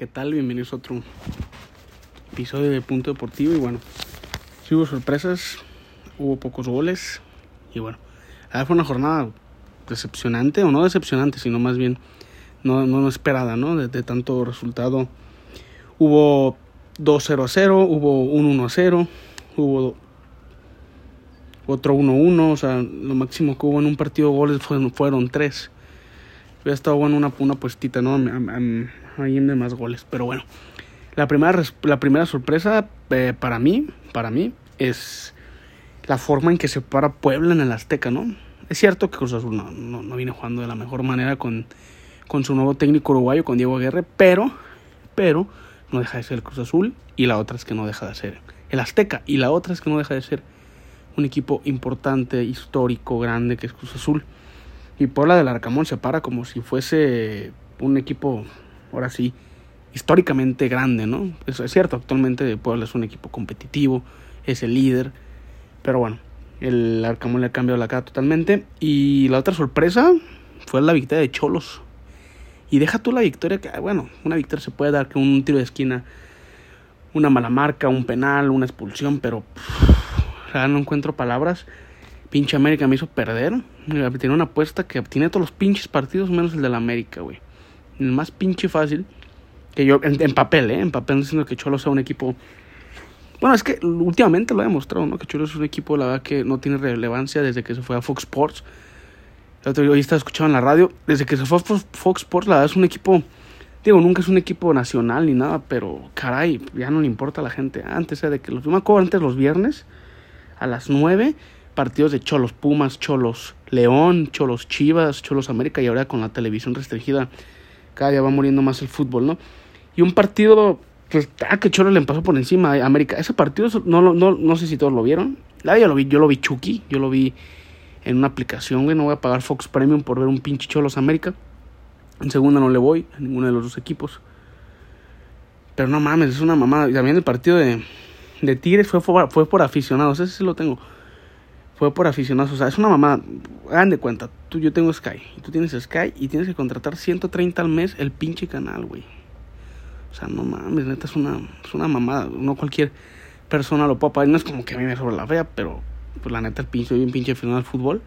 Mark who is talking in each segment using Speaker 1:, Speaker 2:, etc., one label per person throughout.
Speaker 1: ¿qué tal? Bienvenidos a otro episodio de Punto Deportivo. Y bueno, sí hubo sorpresas, hubo pocos goles. Y bueno, fue una jornada decepcionante, o no decepcionante, sino más bien no, no esperada, ¿no? De, tanto resultado. Hubo 2-0 a 0, hubo un 1 a 0, hubo otro 1-1, o sea, lo máximo que hubo en un partido de goles fueron, fueron 3. Hubiera estado bueno una, una puestita, ¿no? Ahí de más goles, pero bueno. La primera, la primera sorpresa eh, para mí, para mí, es la forma en que se para Puebla en el Azteca, ¿no? Es cierto que Cruz Azul no, no, viene jugando de la mejor manera con, con su nuevo técnico uruguayo, con Diego Aguirre, pero, pero no deja de ser el Cruz Azul y la otra es que no deja de ser el Azteca y la otra es que no deja de ser un equipo importante, histórico, grande que es Cruz Azul. Y Puebla del Arcamón se para como si fuese un equipo, ahora sí, históricamente grande, ¿no? Eso es cierto, actualmente Puebla es un equipo competitivo, es el líder, pero bueno, el Arcamón le ha cambiado la cara totalmente. Y la otra sorpresa fue la victoria de Cholos. Y deja tú la victoria, que bueno, una victoria se puede dar con un tiro de esquina, una mala marca, un penal, una expulsión, pero no encuentro palabras. Pinche América me hizo perder. Tiene una apuesta que tiene todos los pinches partidos menos el de la América, güey. El más pinche fácil. Que yo, en, papel, ¿eh? En papel, diciendo que Cholos sea un equipo bueno, es que últimamente lo ha demostrado, ¿no? Que Cholos es un equipo, la verdad, que no tiene relevancia desde que se fue a Fox Sports. El otro día estaba escuchando en la radio. Desde que se fue a Fox Sports, la verdad, es un equipo. Digo, nunca es un equipo nacional ni nada, pero caray, ya no le importa a la gente. Antes, era de que los. Yo me acuerdo antes los viernes, a las 9, partidos de Cholos Pumas, Cholos León, Cholos Chivas, Cholos América, y ahora con la televisión restringida, cada día va muriendo más el fútbol, ¿no? Y un partido pues, ah, que Cholo le pasó por encima a América. Ese partido, no, no, no sé si todos lo vieron. Ah, yo lo vi, yo lo vi Chucky, yo lo vi en una aplicación, güey. No voy a pagar Fox Premium por ver un pinche Cholos América. En segunda no le voy a ninguno de los dos equipos. Pero no mames, es una mamada. También el partido de, de Tigres fue, fue, por aficionados, ese sí lo tengo. Fue por aficionados, o sea, es una mamada. Hagan de cuenta, tú, yo tengo Sky, y tú tienes Sky, y tienes que contratar 130 al mes el pinche canal, güey. O sea, no mames, neta es una, es una mamada. No cualquier persona lo puede pagar. No es como que a mí me sobra la fea, pero pues la neta el pinche, soy un pinche final al fútbol.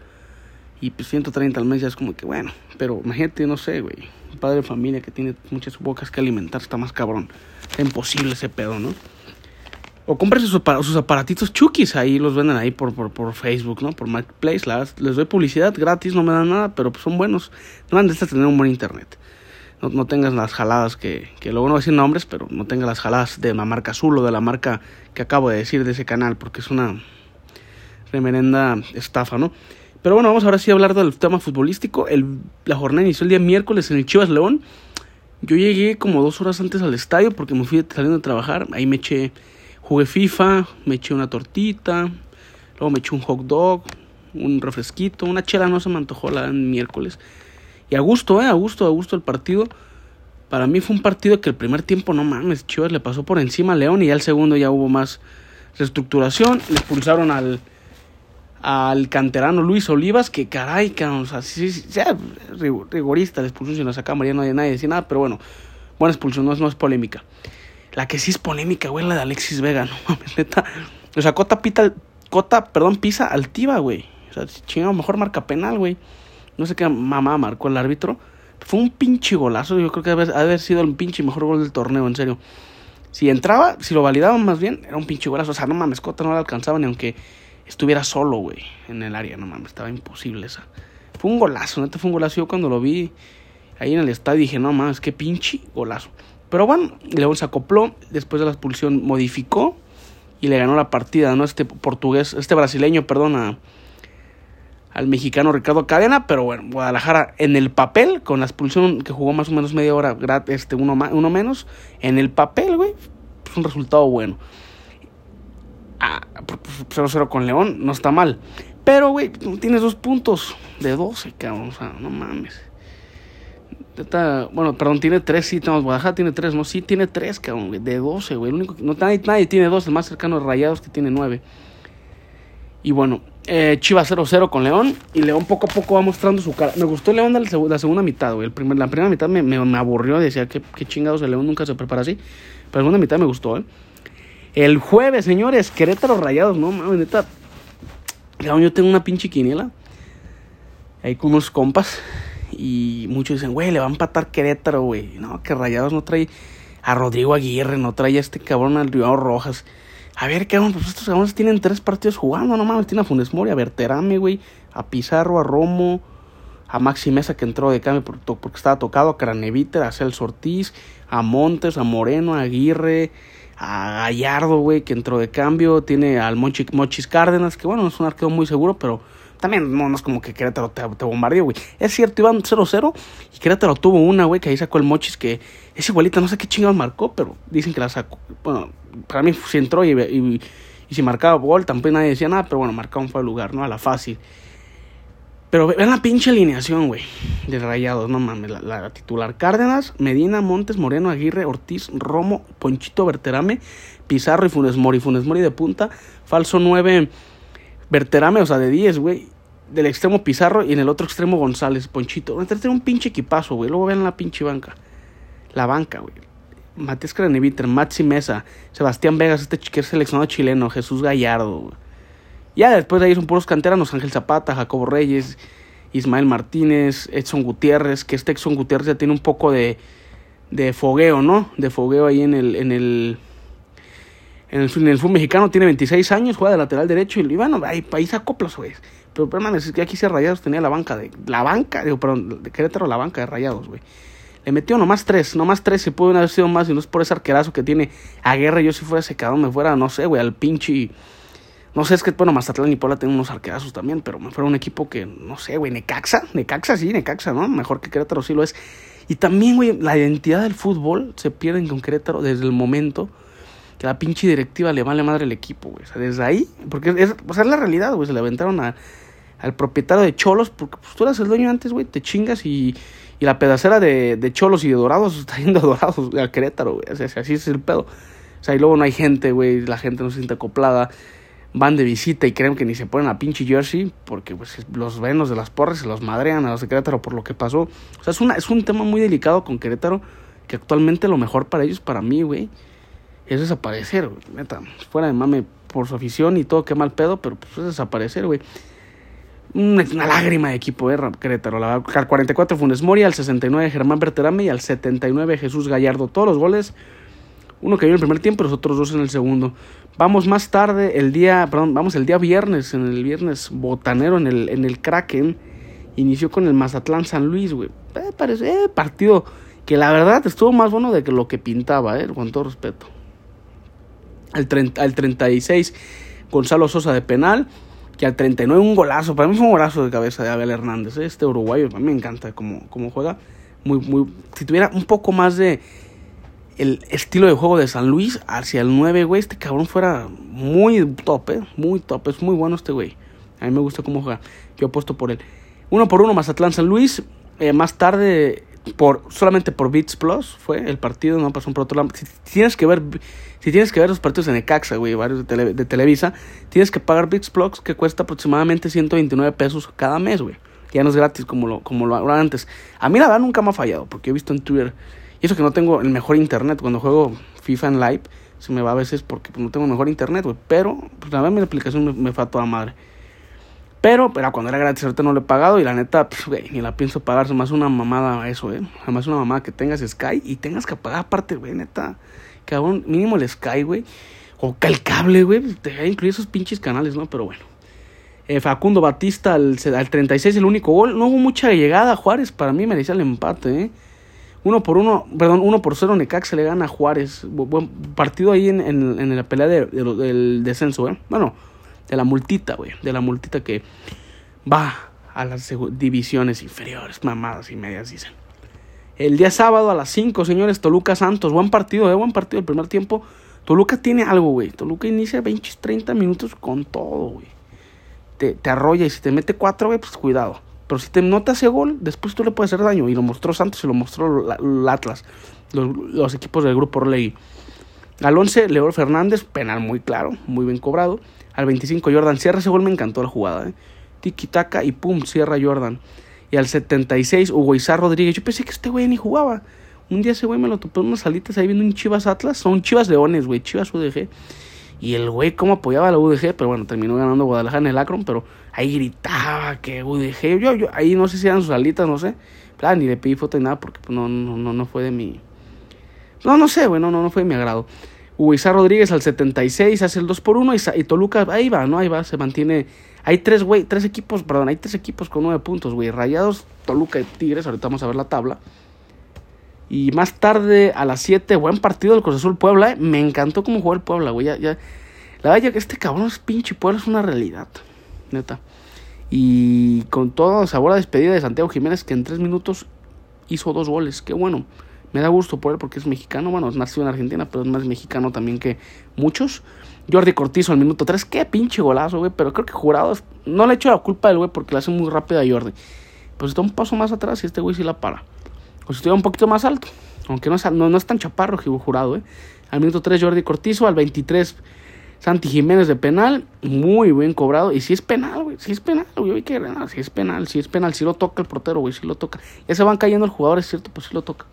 Speaker 1: Y pues 130 al mes ya es como que bueno. Pero imagínate, no sé, güey. Un padre de familia que tiene muchas bocas que alimentar está más cabrón. Está imposible ese pedo, ¿no? O cómprese sus, aparatitos chukis, ahí los venden ahí por, por, por Facebook, ¿no? Por Marketplace, les doy publicidad gratis, no me dan nada, pero pues son buenos. No de tener un buen internet no, tengas las jaladas que, que luego no voy a decir nombres, pero no tengas las jaladas de la marca azul o de la marca que acabo de decir de ese canal, porque es una remerenda estafa, ¿no? Pero bueno, vamos ahora sí a hablar del tema futbolístico. El, la jornada inició el día miércoles en el Chivas León. Yo llegué como dos horas antes al estadio porque me fui saliendo a trabajar. Ahí me eché, jugué FIFA, me eché una tortita, luego me eché un hot dog, un refresquito, una chela no se me antojó la miércoles. Y a gusto, eh, a gusto, a gusto el partido. Para mí fue un partido que el primer tiempo, no mames, Chivas le pasó por encima a León y ya el segundo ya hubo más reestructuración. Le expulsaron al, al canterano Luis Olivas, que caray, cabrón, o sea, sí, sí, sea rigorista la expulsión, si no saca María no hay nadie decir nada, pero bueno, buena expulsión, no es, no es polémica. La que sí es polémica, güey, la de Alexis Vega, no mames, neta. O sea, Cota, pita, Cota, perdón, pisa altiva, güey. O sea, chingado, mejor marca penal, güey no sé qué mamá marcó el árbitro. Fue un pinche golazo. Yo creo que debe haber sido el pinche mejor gol del torneo, en serio. Si entraba, si lo validaban más bien, era un pinche golazo. O sea, no mames, Cota no le alcanzaba ni aunque estuviera solo, güey, en el área. No mames, estaba imposible esa. Fue un golazo, neta, fue un golazo. Yo cuando lo vi ahí en el estadio dije, no mames, qué pinche golazo. Pero bueno, León se acopló, después de la expulsión modificó y le ganó la partida, ¿no? Este portugués, este brasileño, perdón, al mexicano Ricardo Cadena, pero bueno, Guadalajara en el papel, con la expulsión que jugó más o menos media hora, este, uno, uno menos, en el papel, güey, pues un resultado bueno. 0-0 ah, con León, no está mal. Pero, güey, tienes dos puntos de 12, cabrón, o sea, no mames. Bueno, perdón, tiene tres, sí, tenemos Guadalajara tiene tres, no, sí, tiene tres, cabrón, de 12, güey. Único, no, nadie, nadie tiene dos, el más cercano es Rayados que tiene nueve. Y bueno, Eh, Chivas 0-0 con León. Y León poco a poco va mostrando su cara. Me gustó León de la, segunda mitad, güey. El la primera mitad me, aburrió. Decía que chingados el León nunca se prepara así. Pero la segunda mitad me gustó, ¿eh? El jueves, señores, Querétaro Rayados, no mames, neta. Yo tengo una pinche quiniela. Ahí con unos compas. Y muchos dicen, güey, le va a empatar Querétaro, güey. No, que Rayados no trae a Rodrigo Aguirre, no trae a este cabrón al Río Rojas. A ver, cabrón, pues estos cabrones tienen tres partidos jugando, no mames. Tiene a Funes Mori, a Berterame, güey. A Pizarro, a Romo. A Maxi Mesa que entró de cambio porque estaba tocado. A Craneviter, a Celso Ortiz. A Montes, a Moreno, a Aguirre a Gallardo, güey, que entró de cambio. Tiene al Mochis Cárdenas, que bueno, es un arqueo muy seguro, pero también no, es como que Querétaro te, te bombardeó, güey. Es cierto, iban 0-0 y Querétaro tuvo una, güey, que ahí sacó el Mochis, que es igualita, no sé qué chingados marcó, pero dicen que la sacó. Bueno, para mí sí entró y, y, y si marcaba gol, tampoco nadie decía nada, pero bueno, marcaba un fue lugar, ¿no? A la fácil. Pero vean la pinche alineación, güey, de Rayados, no mames. La, titular: Cárdenas, Medina, Montes, Moreno, Aguirre, Ortiz, Romo, Ponchito, Berterame, Pizarro y Funes Mori. Funes Mori de punta, falso 9, Berterame, o sea, de 10, güey. Del extremo Pizarro y en el otro extremo González, Ponchito. Tiene un pinche equipazo, güey. Luego vean la pinche banca. La banca, güey. Matías Craneviter, Maxi Mesa, Sebastián Vegas, este que es seleccionado chileno, Jesús Gallardo, güey. Ya después de ahí son puros canteranos, Ángel Zapata, Jacobo Reyes, Ismael Martínez, Edson Gutiérrez, que este Edson Gutiérrez ya tiene un poco de, de fogueo, ¿no? De fogueo ahí en el, en el, en el, en fútbol mexicano, tiene 26 años, juega de lateral derecho y bueno, ahí, ahí sacó güey. Pero, pero es que aquí se Rayados tenía la banca de, la banca, digo, perdón, de Querétaro la banca de Rayados, güey. Le metió nomás tres, nomás tres, se pueden haber sido más, y no es por ese arquerazo que tiene a guerra. Yo si fuera ese me fuera, no sé, güey, al pinche no sé, es que, bueno, Mazatlán y Puebla tienen unos arquerazos también, pero me fuera un equipo que, no sé, güey, Necaxa, Necaxa sí, Necaxa, ¿no? Mejor que Querétaro sí lo es. Y también, güey, la identidad del fútbol se pierde con Querétaro desde el momento que la pinche directiva le vale madre el equipo, güey. O sea, desde ahí, porque es, o sea, es la realidad, güey, se le aventaron a, al propietario de Cholos, porque pues, tú eras el dueño antes, güey, te chingas y, y la pedacera de, de, Cholos y de Dorados está yendo a Dorados, a Querétaro, güey. Así es el pedo. O sea, y luego no hay gente, güey, la gente no se siente acoplada van de visita y creen que ni se ponen a pinche jersey porque pues, los venos de las porras se los madrean a los de Querétaro por lo que pasó. O sea, es, una, es un tema muy delicado con Querétaro que actualmente lo mejor para ellos, para mí, güey, es desaparecer, güey. Neta, fuera de mame por su afición y todo, qué mal pedo, pero pues es desaparecer, güey. Una, lágrima de equipo, eh, Querétaro. al 44 Funes Mori, al 69 Germán Berterame y al 79 Jesús Gallardo. Todos los goles, uno que vio en el primer tiempo y los otros dos en el segundo. Vamos más tarde, el día, perdón, vamos el día viernes, en el viernes botanero, en el, en el Kraken. Inició con el Mazatlán San Luis, güey. Eh, parece, eh, partido que la verdad estuvo más bueno de que lo que pintaba, eh, con todo respeto. Al, 30, al 36, Gonzalo Sosa de penal. Que al 39 un golazo, para mí fue un golazo de cabeza de Abel Hernández. Eh, este uruguayo, a mí me encanta cómo, cómo juega. Muy, muy, si tuviera un poco más de, el estilo de juego de San Luis hacia el 9, güey, este cabrón fuera muy top, eh, muy top, es muy bueno este güey. A mí me gusta cómo juega. Yo apuesto por él. Uno por uno Mazatlán San Luis. Eh, más tarde, por solamente por Beats Plus fue el partido, no pasó por otro lado. Si, tienes que ver, si tienes que ver los partidos en Ecaxa, güey, varios de, Televisa, tienes que pagar Beats Plus que cuesta aproximadamente 129 pesos cada mes, güey. Ya no es gratis como lo, como lo era antes. A mí la verdad nunca me ha fallado, porque he visto en Twitter y eso que no tengo el mejor internet. Cuando juego FIFA en live, se me va a veces porque pues, no tengo el mejor internet, güey. Pero, pues la verdad, mi aplicación me, me fue a toda madre. Pero, pero cuando era gratis, ahorita no lo he pagado. Y la neta, pues, güey, ni la pienso pagar. Me hace una mamada eso, eh. Además, una mamada que tengas Sky y tengas que pagar aparte, güey, neta. Cabrón, mínimo el Sky, güey. O el cable, güey. Te voy a incluir esos pinches canales, ¿no? Pero bueno. Eh, Facundo Batista al, al 36, el único gol. No hubo mucha llegada. Juárez para mí merecía el empate, ¿eh? Uno por uno, perdón, uno por cero se le gana a Juárez. Buen partido ahí en, en, la pelea de, del descenso, ¿eh? Bueno, de la multita, güey. De la multita que va a las divisiones inferiores, mamadas y medias, dicen. El día sábado a las 5, señores, Toluca Santos. Buen partido, ¿eh? Buen partido el primer tiempo. Toluca tiene algo, güey. Toluca inicia 20, 30 minutos con todo, güey. Te, te arrolla y si te mete 4, güey, pues cuidado. Pero si te nota ese gol, después tú le puedes hacer daño. Y lo mostró Santos y lo mostró el Atlas, los, equipos del grupo Orlegui. Al 11, Leo Fernández, penal muy claro, muy bien cobrado. Al 25 Jordan cierra ese gol, me encantó la jugada. ¿eh? Tiki taka y pum, cierra Jordan. Y al 76 Hugo Izar Rodríguez. Yo pensé que este güey ni jugaba. Un día ese güey me lo topé en unas salitas ahí viendo un Chivas Atlas. Son Chivas Leones, güey. Chivas UDG. Y el güey cómo apoyaba a la UDG. Pero bueno, terminó ganando Guadalajara en el Akron. Pero ahí gritaba que UDG. Yo, yo ahí no sé si eran sus salitas, no sé. Plan, ni le pedí ni nada porque pues, no, no, no, no fue de mi... No, no sé, güey. No, no, no fue de mi agrado. Izar Rodríguez al 76 hace el 2 por 1 y, Toluca ahí va, ¿no? Ahí va, se mantiene. Hay tres, güey, tres equipos, perdón, hay tres equipos con nueve puntos, güey. Rayados, Toluca y Tigres, ahorita vamos a ver la tabla. Y más tarde, a las 7, buen partido del Cruz Azul Puebla, ¿eh? Me encantó cómo jugó el Puebla, güey. La verdad, que este cabrón es pinche Puebla, es una realidad, neta. Y con todo sabor a despedida de Santiago Jiménez, que en tres minutos hizo dos goles. Qué bueno. Me da gusto por él porque es mexicano. Bueno, nació en Argentina, pero es más mexicano también que muchos. Jordi Cortizo al minuto 3. Qué pinche golazo, güey. Pero creo que jurados. No le echo la culpa al güey porque le hace muy rápido a Jordi. Pues está un paso más atrás y este güey sí la para. O si estuviera un poquito más alto. Aunque no es, no, es tan chaparro, jurado, ¿eh? Al minuto 3 Jordi Cortizo. Al 23 Santi Jiménez de penal. Muy bien cobrado. Y si es penal, güey. Si es penal, güey. que Si es penal, si es penal. Si lo toca el portero, güey. Si lo toca. Ya se van cayendo el jugador, es cierto. Pues si lo toca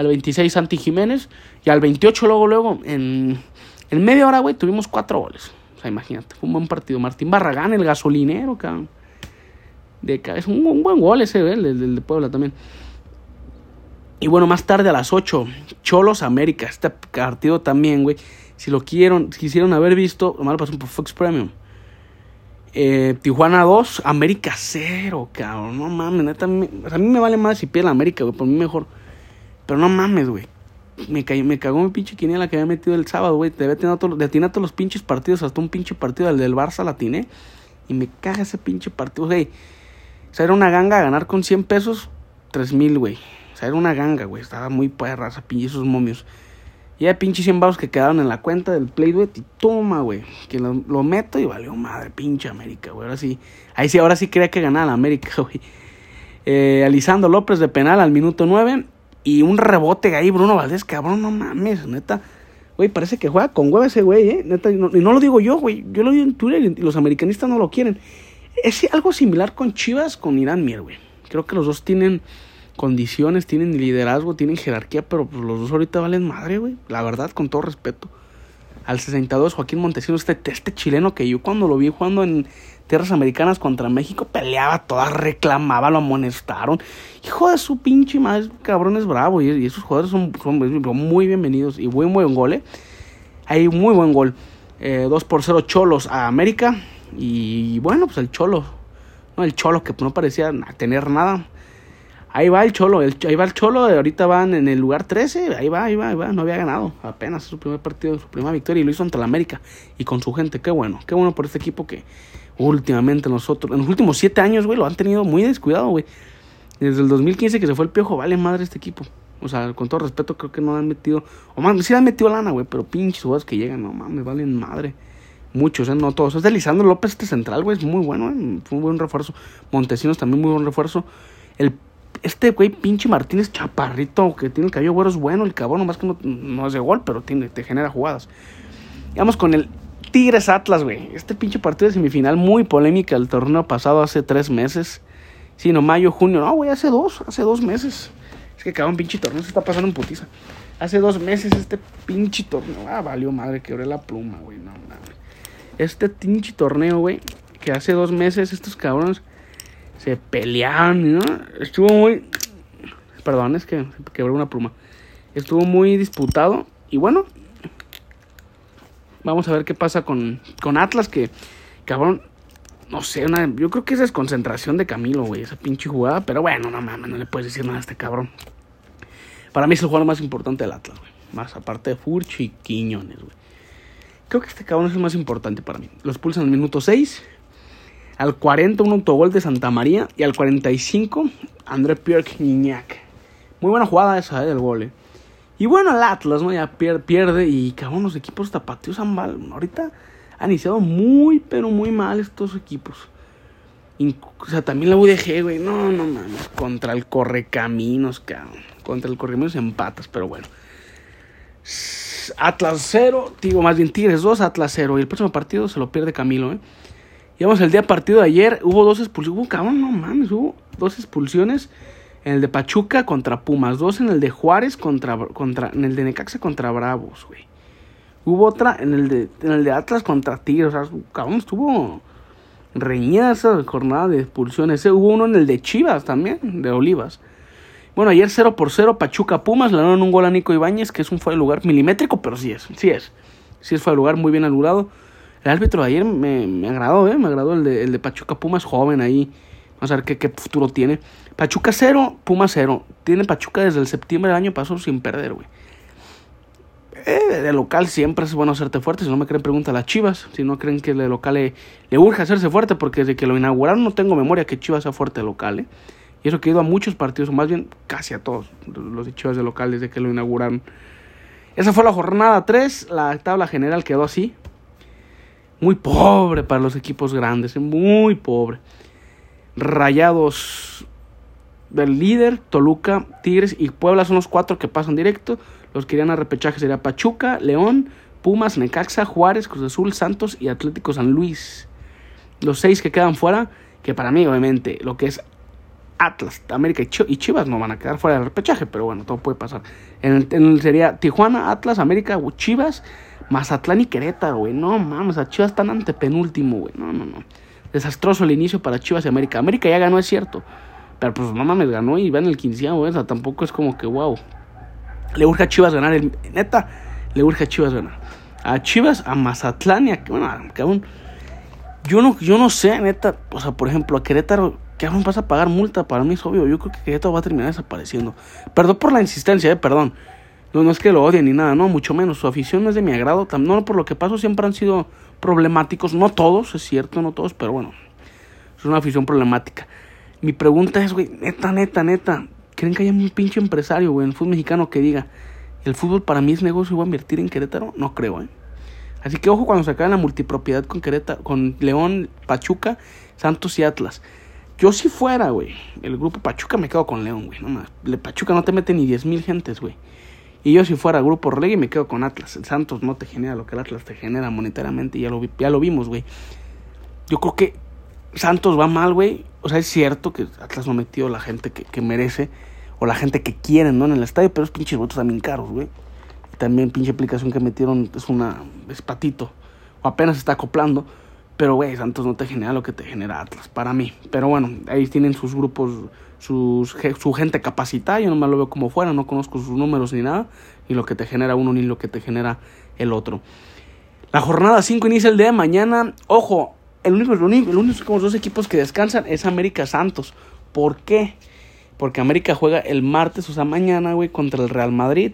Speaker 1: al 26 Santi Jiménez y al 28 luego, luego, en, en media hora, güey, tuvimos cuatro goles. O sea, imagínate, fue un buen partido. Martín Barragán, el gasolinero, cabrón. De cabeza, un, un buen gol ese, güey, el, de Puebla también. Y bueno, más tarde a las 8, Cholos América. Este partido también, güey. Si lo quieren, quisieron haber visto, lo malo pasó por Fox Premium. Eh, Tijuana 2, América 0, cabrón. No mames, a mí me vale más si pierde América, güey. Por mí mejor. Pero no mames, güey. Me, me cagó mi pinche quiniela que había metido el sábado, güey. Te había tenido todo, todos los pinches partidos, hasta un pinche partido, el del Barça la tiene. Y me caga ese pinche partido, güey. O sea, era una ganga ganar con 100 pesos, 3 mil, güey. O sea, era una ganga, güey. Estaba muy perra esa pinche esos momios. Y hay pinches 100 baros que quedaron en la cuenta del Play, güey. Y toma, güey. Que lo, meto y valió madre, pinche América, güey. Ahora sí. Ahí sí, ahora sí quería que ganara la América, güey. Eh, Alisando López de penal al minuto 9. Y un rebote ahí, Bruno Valdés, cabrón, no mames, neta. Güey, parece que juega con huevo ese güey, ¿eh? Neta, y no, lo digo yo, güey. Yo lo digo en Twitter y los americanistas no lo quieren. Es algo similar con Chivas, con Irán Mier, güey. Creo que los dos tienen condiciones, tienen liderazgo, tienen jerarquía, pero pues, los dos ahorita valen madre, güey. La verdad, con todo respeto. Al 62, Joaquín Montesinos, este, este chileno que yo cuando lo vi jugando en tierras americanas contra México, peleaba toda, reclamaba, lo amonestaron. Hijo de su pinche madre, cabrón es bravo. Y, esos jugadores son, muy bienvenidos. Y muy, muy buen gol, ¿eh? Hay muy buen gol. Eh, 2 por 0 Cholos a América. Y bueno, pues el Cholo. ¿no? El Cholo que no parecía tener nada. Ahí va el Cholo, ahí va el Cholo, ahorita van en el lugar 13, ahí va, ahí va, ahí va, no había ganado, apenas su primer partido, su primera victoria y lo hizo ante la América y con su gente, qué bueno, qué bueno por este equipo que últimamente nosotros, en los últimos siete años, güey, lo han tenido muy descuidado, güey. Desde el 2015 que se fue el piojo, vale madre este equipo. O sea, con todo respeto, creo que no han metido, o más, sí han metido lana, güey, pero pinches jugadores que llegan, no mames, valen madre. Muchos, ¿eh? no todos. Es de Lisandro López, este central, güey, es muy bueno, ¿eh? fue un buen refuerzo. Montesinos también muy buen refuerzo. El este güey, pinche Martínez Chaparrito, que tiene el cabello güero, es bueno, el cabrón, nomás que no, no de gol, pero tiene, te genera jugadas. Vamos con el Tigres Atlas, güey. Este pinche partido de semifinal muy polémica el torneo pasado hace tres meses. Sí, no, mayo, junio. No, güey, hace dos, hace dos meses. Es que cabrón, pinche torneo se está pasando en putiza. Hace dos meses este pinche torneo. Ah, valió madre, quebré la pluma, güey. No mames. Este pinche torneo, güey, que hace dos meses estos cabrones se pelearon, ¿no? Estuvo muy. Perdón, es que quebré una pluma. Estuvo muy disputado. Y bueno, Vamos a ver qué pasa con, con Atlas, que, cabrón, no sé, yo creo que es desconcentración de Camilo, güey, esa pinche jugada. Pero bueno, no mames, no le puedes decir nada a este cabrón. Para mí es el jugador más importante del Atlas, güey. Más aparte de Furch y Quiñones, güey. Creo que este cabrón es el más importante para mí. Los pulsan el minuto 6. Al 40 un autogol de Santa María. Y al 45 André Pierre Niñac. Muy buena jugada esa, eh, del gol, eh. Y bueno, el Atlas, ¿no? Ya pierde, y cabrón, los equipos tapatíos han mal. Ahorita han iniciado muy, pero muy mal estos equipos. o sea, también la UDG, güey. No, no mames. Contra el Correcaminos, cabrón. Contra el Correcaminos empatas, pero bueno. Atlas 0, digo más bien Tigres 2, Atlas 0. Y el próximo partido se lo pierde Camilo, ¿eh? Llevamos el día partido de ayer, hubo dos expulsiones, hubo cabrón, no mames, hubo dos expulsiones en el de Pachuca contra Pumas, dos en el de Juárez contra, contra en el de Necaxa contra Bravos, güey. Hubo otra en el de, en el de Atlas contra Tigres, o sea, cabrón, estuvo reñida esa jornada de expulsiones. Hubo uno en el de Chivas también, de Olivas. Bueno, ayer 0 por 0, Pachuca Pumas, le dieron un gol a Nico Ibáñez, que es un fue de lugar milimétrico, pero sí es, sí es. Sí es fue de lugar muy bien anulado. El árbitro de ayer me, me agradó, ¿eh? Me agradó el de, el de Pachuca Pumas, joven ahí. Vamos a ver qué, qué futuro tiene. Pachuca 0, Pumas 0. Tiene Pachuca desde el septiembre del año pasado sin perder, güey. Eh, de local siempre es bueno hacerte fuerte. Si no me creen, pregunta a las Chivas. Si no creen que de local le, urge hacerse fuerte, porque desde que lo inauguraron no tengo memoria que Chivas sea fuerte de local. ¿eh? Y eso que he ido a muchos partidos, o más bien casi a todos los de Chivas de local desde que lo inauguraron. Esa fue la jornada 3. La tabla general quedó así. Muy pobre para los equipos grandes, ¿eh? muy pobre. Rayados del líder, Toluca, Tigres y Puebla son los cuatro que pasan directo. Los que irían a repechaje sería Pachuca, León, Pumas, Necaxa, Juárez, Cruz Azul, Santos y Atlético San Luis. Los seis que quedan fuera, que para mí obviamente lo que es Atlas, América y Chivas no van a quedar fuera del repechaje, pero bueno, todo puede pasar. En sería Tijuana, Atlas, América, Chivas, Mazatlán y Querétaro, güey. No mames, a Chivas están ante penúltimo, güey. No, no, no. Desastroso el inicio para Chivas y América. América ya ganó, es cierto. Pero pues no mames, ganó y va el quinceavo, güey. O sea, tampoco es como que wow. Le urge a Chivas ganar. Neta, le urge a Chivas ganar. A Chivas, a Mazatlán y a. Bueno, cabrón. Yo no, yo no sé, neta. O sea, por ejemplo, a Querétaro. ¿Qué vas a pagar multa? Para mí es obvio. Yo creo que Querétaro va a terminar desapareciendo. Perdón por la insistencia, eh, perdón. No, no es que lo odien ni nada, no, mucho menos. Su afición no es de mi agrado. No por lo que pasó, siempre han sido problemáticos. No todos, es cierto, no todos, pero bueno. Es una afición problemática. Mi pregunta es, güey, neta, neta, neta. ¿Creen que haya un pinche empresario, güey, en el fútbol mexicano que diga, el fútbol para mí es negocio y voy a invertir en Querétaro? No creo, ¿eh? Así que ojo cuando se acabe la multipropiedad con Querétaro, con León, Pachuca, Santos y Atlas. Yo si fuera, güey, el grupo Pachuca me quedo con León, güey, no más. Pachuca no te mete ni 10 mil gentes, güey. Y yo si fuera grupo Reggae me quedo con Atlas. El Santos no te genera lo que el Atlas te genera monetariamente. Ya lo, ya lo vimos, güey. Yo creo que Santos va mal, güey. O sea, es cierto que Atlas no metió la gente que, merece. O la gente que quieren, ¿no? En el estadio. Pero es pinches votos también caros, güey. También pinche aplicación que metieron es una... Es patito. O apenas está acoplando. Pero, güey, Santos no te genera lo que te genera Atlas, para mí. Pero bueno, ahí tienen sus grupos su gente capacitada, yo nomás lo veo como fuera, no conozco sus números ni nada, ni lo que te genera uno ni lo que te genera el otro. La jornada 5 inicia el día de mañana. Ojo, el único, el único, el único dos equipos que descansan es América Santos. ¿Por qué? Porque América juega el martes, o sea, mañana, güey, contra el Real Madrid.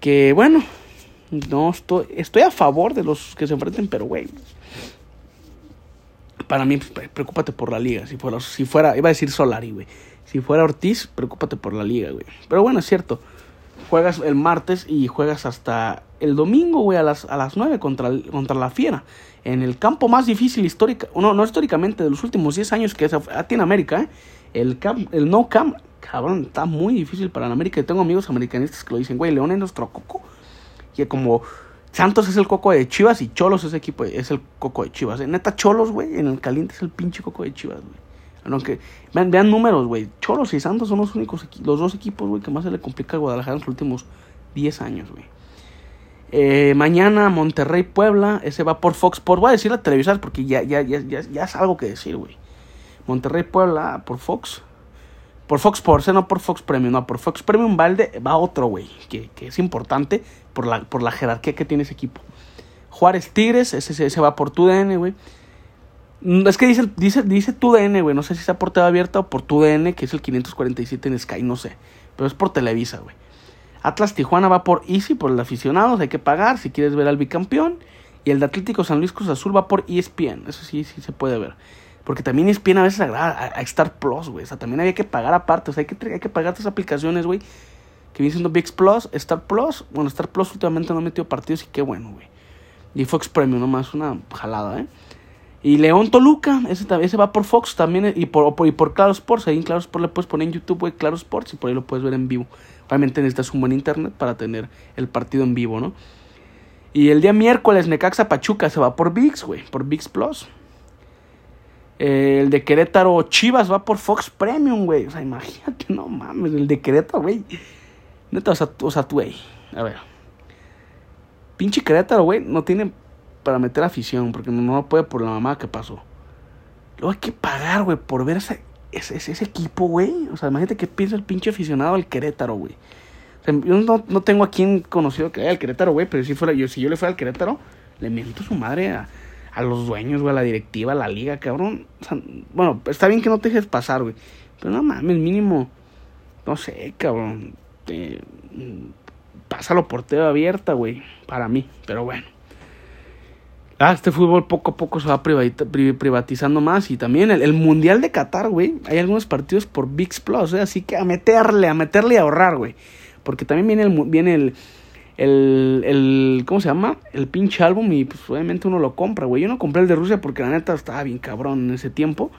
Speaker 1: Que bueno, no estoy, estoy a favor de los que se enfrenten, pero güey, para mí, pues, preocúpate por la liga. Si fuera, si fuera, iba a decir Solari, güey. Si fuera Ortiz, preocúpate por la liga, güey. Pero bueno, es cierto. Juegas el martes y juegas hasta el domingo, güey, a las, a las 9 contra, contra la Fiera. En el campo más difícil histórica, no, no históricamente, de los últimos 10 años que tiene América, ¿eh? El, el no camp, cabrón, está muy difícil para la América. tengo amigos americanistas que lo dicen, güey, León es nuestro coco. Y como Santos es el coco de Chivas y Cholos es, equipo, es el coco de Chivas. En neta, Cholos, güey, en el caliente es el pinche coco de Chivas, güey. Aunque, vean, vean números, güey. Cholos y Santos son los únicos, los dos equipos, güey, que más se le complica a Guadalajara en los últimos 10 años, güey. Eh, mañana Monterrey Puebla, ese va por Fox Sports. Voy a decir la televisar porque ya, ya, ya, ya, ya es algo que decir, güey. Monterrey Puebla por Fox. Por Fox Sports, eh, no por Fox Premium, no, por Fox Premium Valde va otro, güey, que, que, es importante por la, por la jerarquía que tiene ese equipo. Juárez Tigres, ese, ese va por TUDN, güey. Mm, es que dice, dice, dice TUDN, güey, no sé si está por TV abierta o por TUDN, que es el 547 en Sky, no sé. Pero es por Televisa, güey. Atlas Tijuana va por Easy, por el aficionados, hay que pagar si quieres ver al bicampeón. Y el de Atlético San Luis Cruz Azul va por ESPN, eso sí, sí se puede ver. Porque también ESPN a veces agrada a, Star Plus, güey. O sea, también había que pagar aparte. O sea, hay que, hay que pagar estas aplicaciones, güey. Que viene siendo VIX Plus, Star Plus. Bueno, Star Plus últimamente no ha metido partidos y qué bueno, güey. Y Fox Premium nomás, una jalada, ¿eh? Y León Toluca, ese, ese va por Fox también y por, y por Claro Sports. Ahí en Claro Sports le puedes poner en YouTube, güey, Claro Sports y por ahí lo puedes ver en vivo. Obviamente necesitas un buen internet para tener el partido en vivo, ¿no? Y el día miércoles Necaxa Pachuca se va por VIX, güey, por VIX Plus. el de Querétaro Chivas va por Fox Premium, güey. O sea, imagínate, no mames, el de Querétaro, güey. Neta, o sea, o sea, tú, güey. A ver. Pinche Querétaro, güey, no tiene para meter afición, porque no, lo puede por la mamá que pasó. Luego hay que pagar, güey, por ver ese, ese, ese equipo, güey. O sea, imagínate que piensa el pinche aficionado al Querétaro, güey. O sea, yo no, no tengo a quien conocido que haya el Querétaro, güey, pero si, fuera, yo, si yo le fuera al Querétaro, le miento su madre a, a los dueños, güey, a la directiva, a la liga, cabrón. O sea, bueno, está bien que no te dejes pasar, güey. Pero no mames, mínimo, no sé, cabrón. Pásalo por TV abierta, güey, para mí, pero bueno. Ah, este fútbol poco a poco se va privatizando más. Y también el, Mundial de Qatar, güey. Hay algunos partidos por VIX Plus, ¿eh? Así que a meterle, a meterle y a ahorrar, güey. Porque también viene el, viene el, el, el, ¿cómo se llama? El pinche álbum y pues obviamente uno lo compra, güey. Yo no compré el de Rusia porque la neta estaba bien cabrón en ese tiempo.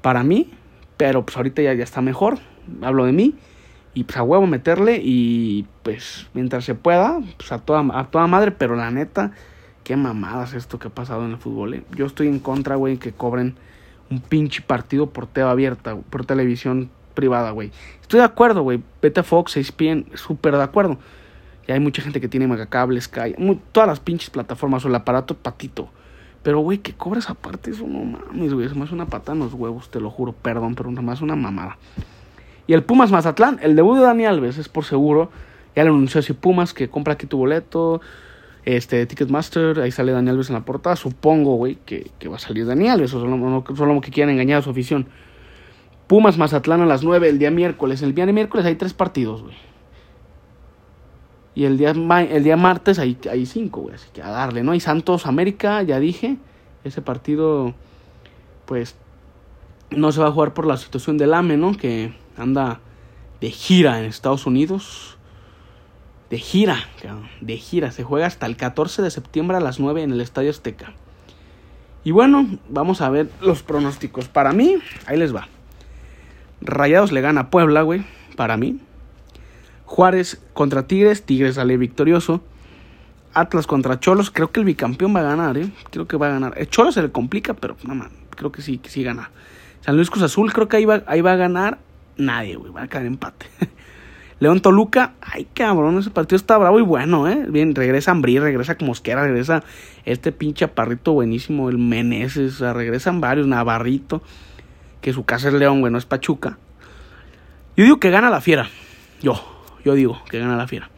Speaker 1: Para mí. Pero pues ahorita ya, ya está mejor. Hablo de mí. Y pues a huevo meterle y pues mientras se pueda, pues a toda, a toda madre. Pero la neta Qué mamadas esto que ha pasado en el fútbol, eh. Yo estoy en contra, güey, que cobren un pinche partido por TV abierta, por televisión privada, güey. Estoy de acuerdo, güey. Vete a Fox, ESPN, súper de acuerdo. Y hay mucha gente que tiene megacables, Sky, todas las pinches plataformas o el aparato patito. Pero, güey, que cobres aparte, eso no mames, güey. Es más una pata en los huevos, te lo juro. Perdón, pero más una mamada. Y el Pumas Mazatlán, el debut de Dani Alves, es por seguro. Ya le anunció así Pumas que compra aquí tu boleto este, Ticketmaster, ahí sale Daniel Alves en la portada. Supongo, güey, que, va a salir Daniel Alves, o solo, no, solo que quieran engañar a su afición. Pumas Mazatlán a las 9 el día miércoles. El día miércoles hay tres partidos, güey. Y el día, el día martes hay, hay cinco, güey. Así que a darle, ¿no? Hay Santos América, ya dije. Ese partido, pues, no se va a jugar por la situación del AME, ¿no? Que anda de gira en Estados Unidos de gira, de gira. Se juega hasta el 14 de septiembre a las 9 en el Estadio Azteca. Y bueno, vamos a ver los pronósticos. Para mí, ahí les va. Rayados le gana a Puebla, güey. Para mí. Juárez contra Tigres. Tigres sale victorioso. Atlas contra Cholos. Creo que el bicampeón va a ganar, ¿eh? Creo que va a ganar. El Cholos se le complica, pero no, creo que sí, sí gana. San Luis Cruz Azul, creo que ahí va, ahí va a ganar nadie, güey. Va a caer empate. León Toluca, ay cabrón, ese partido está bravo y bueno, ¿eh? Bien, regresa Ambrí, regresa Mosquera, regresa este pinche aparrito buenísimo, el Meneses, o sea, regresan varios, Navarrito, que su casa es León, bueno, es Pachuca. Yo digo que gana la fiera, yo, yo digo que gana la fiera.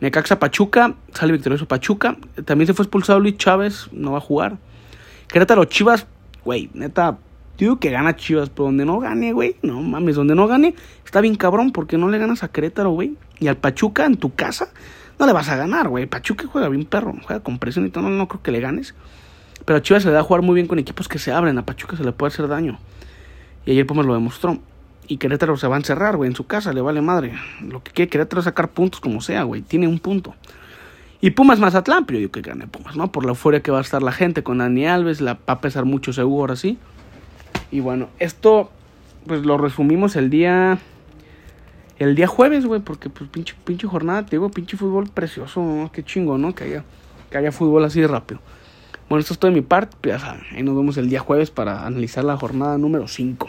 Speaker 1: Necaxa Pachuca, sale victorioso Pachuca, también se fue expulsado Luis Chávez, no va a jugar. Querétaro Chivas, güey, neta, digo que gana Chivas, pero donde no gane, güey, no mames, donde no gane, está bien cabrón, porque no le ganas a Querétaro, güey. Y al Pachuca en tu casa, no le vas a ganar, güey. Pachuca juega bien perro, juega con presión y todo, no, no creo que le ganes. Pero a Chivas se le da a jugar muy bien con equipos que se abren, a Pachuca se le puede hacer daño. Y ayer Pumas lo demostró. Y Querétaro se va a encerrar, güey, en su casa, le vale madre. Lo que quiere Querétaro es sacar puntos como sea, güey. Tiene un punto. Y Pumas Mazatlán, pero yo digo que gane Pumas, ¿no? Por la euforia que va a estar la gente con Dani Alves, la va a pesar mucho seguro ahora. Y bueno, esto pues lo resumimos el día el día jueves, güey, porque pues pinche, pinche jornada, te digo, pinche fútbol precioso, ¿no? Qué chingo, ¿no? Que haya, que haya fútbol así de rápido. Bueno, esto es todo de mi parte, pues ya saben, ahí nos vemos el día jueves para analizar la jornada número 5.